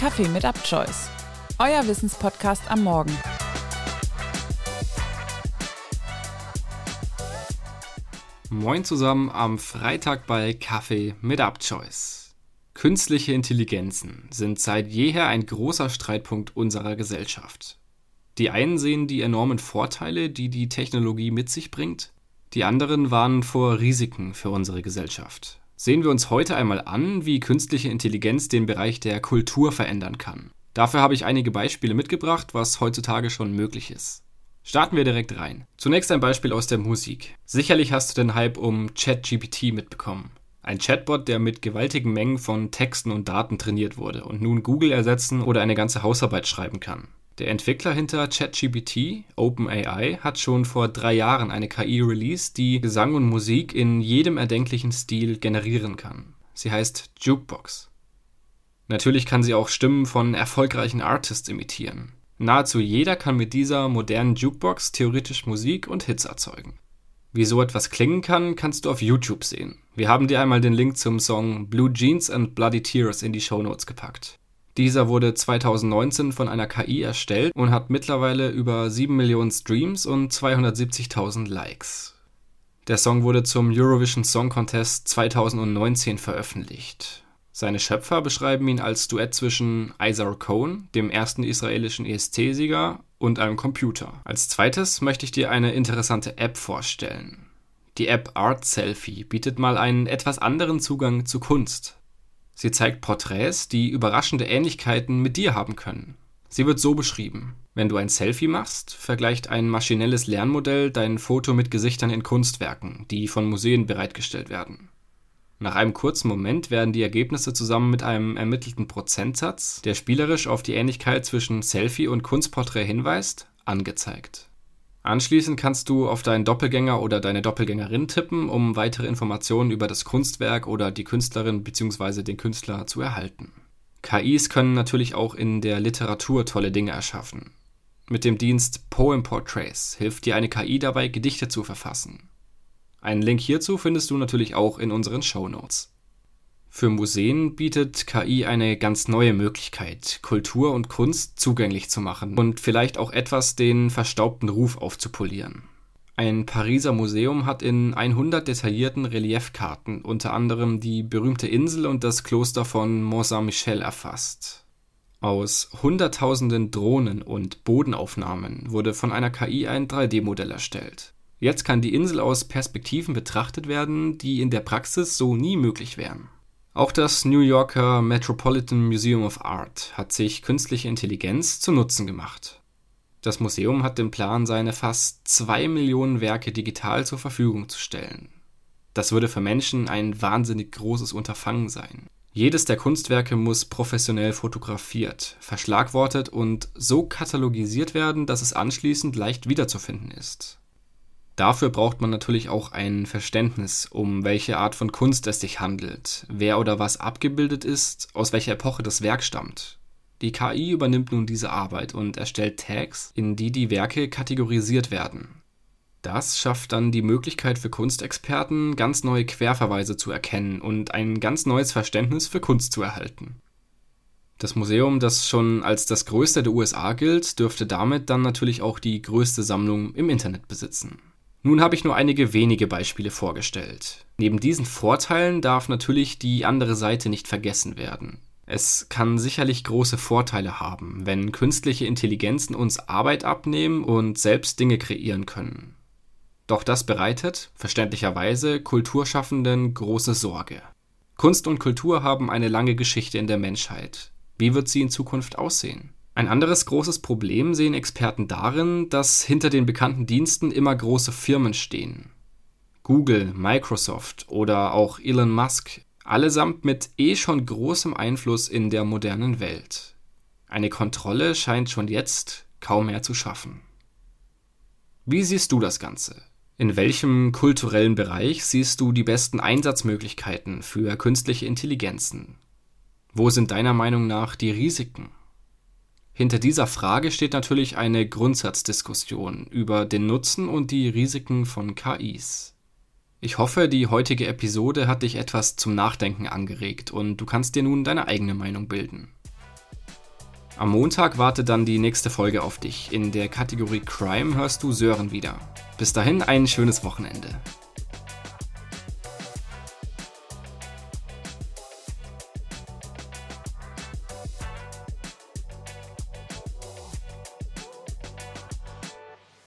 Kaffee mit UpChoice, euer Wissenspodcast am Morgen. Moin zusammen am Freitag bei Kaffee mit UpChoice. Künstliche Intelligenzen sind seit jeher ein großer Streitpunkt unserer Gesellschaft. Die einen sehen die enormen Vorteile, die die Technologie mit sich bringt, die anderen warnen vor Risiken für unsere Gesellschaft sehen wir uns heute einmal an, wie künstliche Intelligenz den Bereich der Kultur verändern kann. Dafür habe ich einige Beispiele mitgebracht, was heutzutage schon möglich ist. Starten wir direkt rein. Zunächst ein Beispiel aus der Musik. Sicherlich hast du den Hype um ChatGPT mitbekommen. Ein Chatbot, der mit gewaltigen Mengen von Texten und Daten trainiert wurde und nun Google ersetzen oder eine ganze Hausarbeit schreiben kann. Der Entwickler hinter ChatGPT, OpenAI, hat schon vor drei Jahren eine KI released, die Gesang und Musik in jedem erdenklichen Stil generieren kann. Sie heißt Jukebox. Natürlich kann sie auch Stimmen von erfolgreichen Artists imitieren. Nahezu jeder kann mit dieser modernen Jukebox theoretisch Musik und Hits erzeugen. Wie so etwas klingen kann, kannst du auf YouTube sehen. Wir haben dir einmal den Link zum Song Blue Jeans and Bloody Tears in die Show Notes gepackt. Dieser wurde 2019 von einer KI erstellt und hat mittlerweile über 7 Millionen Streams und 270.000 Likes. Der Song wurde zum Eurovision Song Contest 2019 veröffentlicht. Seine Schöpfer beschreiben ihn als Duett zwischen Isar Cohn, dem ersten israelischen ESC-Sieger, und einem Computer. Als zweites möchte ich dir eine interessante App vorstellen. Die App Art Selfie bietet mal einen etwas anderen Zugang zu Kunst. Sie zeigt Porträts, die überraschende Ähnlichkeiten mit dir haben können. Sie wird so beschrieben. Wenn du ein Selfie machst, vergleicht ein maschinelles Lernmodell dein Foto mit Gesichtern in Kunstwerken, die von Museen bereitgestellt werden. Nach einem kurzen Moment werden die Ergebnisse zusammen mit einem ermittelten Prozentsatz, der spielerisch auf die Ähnlichkeit zwischen Selfie und Kunstporträt hinweist, angezeigt Anschließend kannst du auf deinen Doppelgänger oder deine Doppelgängerin tippen, um weitere Informationen über das Kunstwerk oder die Künstlerin bzw. den Künstler zu erhalten. KIs können natürlich auch in der Literatur tolle Dinge erschaffen. Mit dem Dienst Poem Portraits hilft dir eine KI dabei, Gedichte zu verfassen. Einen Link hierzu findest du natürlich auch in unseren Show Notes. Für Museen bietet KI eine ganz neue Möglichkeit, Kultur und Kunst zugänglich zu machen und vielleicht auch etwas den verstaubten Ruf aufzupolieren. Ein Pariser Museum hat in 100 detaillierten Reliefkarten unter anderem die berühmte Insel und das Kloster von Mont Saint-Michel erfasst. Aus Hunderttausenden Drohnen und Bodenaufnahmen wurde von einer KI ein 3D-Modell erstellt. Jetzt kann die Insel aus Perspektiven betrachtet werden, die in der Praxis so nie möglich wären. Auch das New Yorker Metropolitan Museum of Art hat sich künstliche Intelligenz zu Nutzen gemacht. Das Museum hat den Plan, seine fast zwei Millionen Werke digital zur Verfügung zu stellen. Das würde für Menschen ein wahnsinnig großes Unterfangen sein. Jedes der Kunstwerke muss professionell fotografiert, verschlagwortet und so katalogisiert werden, dass es anschließend leicht wiederzufinden ist. Dafür braucht man natürlich auch ein Verständnis, um welche Art von Kunst es sich handelt, wer oder was abgebildet ist, aus welcher Epoche das Werk stammt. Die KI übernimmt nun diese Arbeit und erstellt Tags, in die die Werke kategorisiert werden. Das schafft dann die Möglichkeit für Kunstexperten, ganz neue Querverweise zu erkennen und ein ganz neues Verständnis für Kunst zu erhalten. Das Museum, das schon als das größte der USA gilt, dürfte damit dann natürlich auch die größte Sammlung im Internet besitzen. Nun habe ich nur einige wenige Beispiele vorgestellt. Neben diesen Vorteilen darf natürlich die andere Seite nicht vergessen werden. Es kann sicherlich große Vorteile haben, wenn künstliche Intelligenzen uns Arbeit abnehmen und selbst Dinge kreieren können. Doch das bereitet, verständlicherweise, Kulturschaffenden große Sorge. Kunst und Kultur haben eine lange Geschichte in der Menschheit. Wie wird sie in Zukunft aussehen? Ein anderes großes Problem sehen Experten darin, dass hinter den bekannten Diensten immer große Firmen stehen. Google, Microsoft oder auch Elon Musk, allesamt mit eh schon großem Einfluss in der modernen Welt. Eine Kontrolle scheint schon jetzt kaum mehr zu schaffen. Wie siehst du das Ganze? In welchem kulturellen Bereich siehst du die besten Einsatzmöglichkeiten für künstliche Intelligenzen? Wo sind deiner Meinung nach die Risiken? Hinter dieser Frage steht natürlich eine Grundsatzdiskussion über den Nutzen und die Risiken von KIs. Ich hoffe, die heutige Episode hat dich etwas zum Nachdenken angeregt und du kannst dir nun deine eigene Meinung bilden. Am Montag wartet dann die nächste Folge auf dich. In der Kategorie Crime hörst du Sören wieder. Bis dahin ein schönes Wochenende.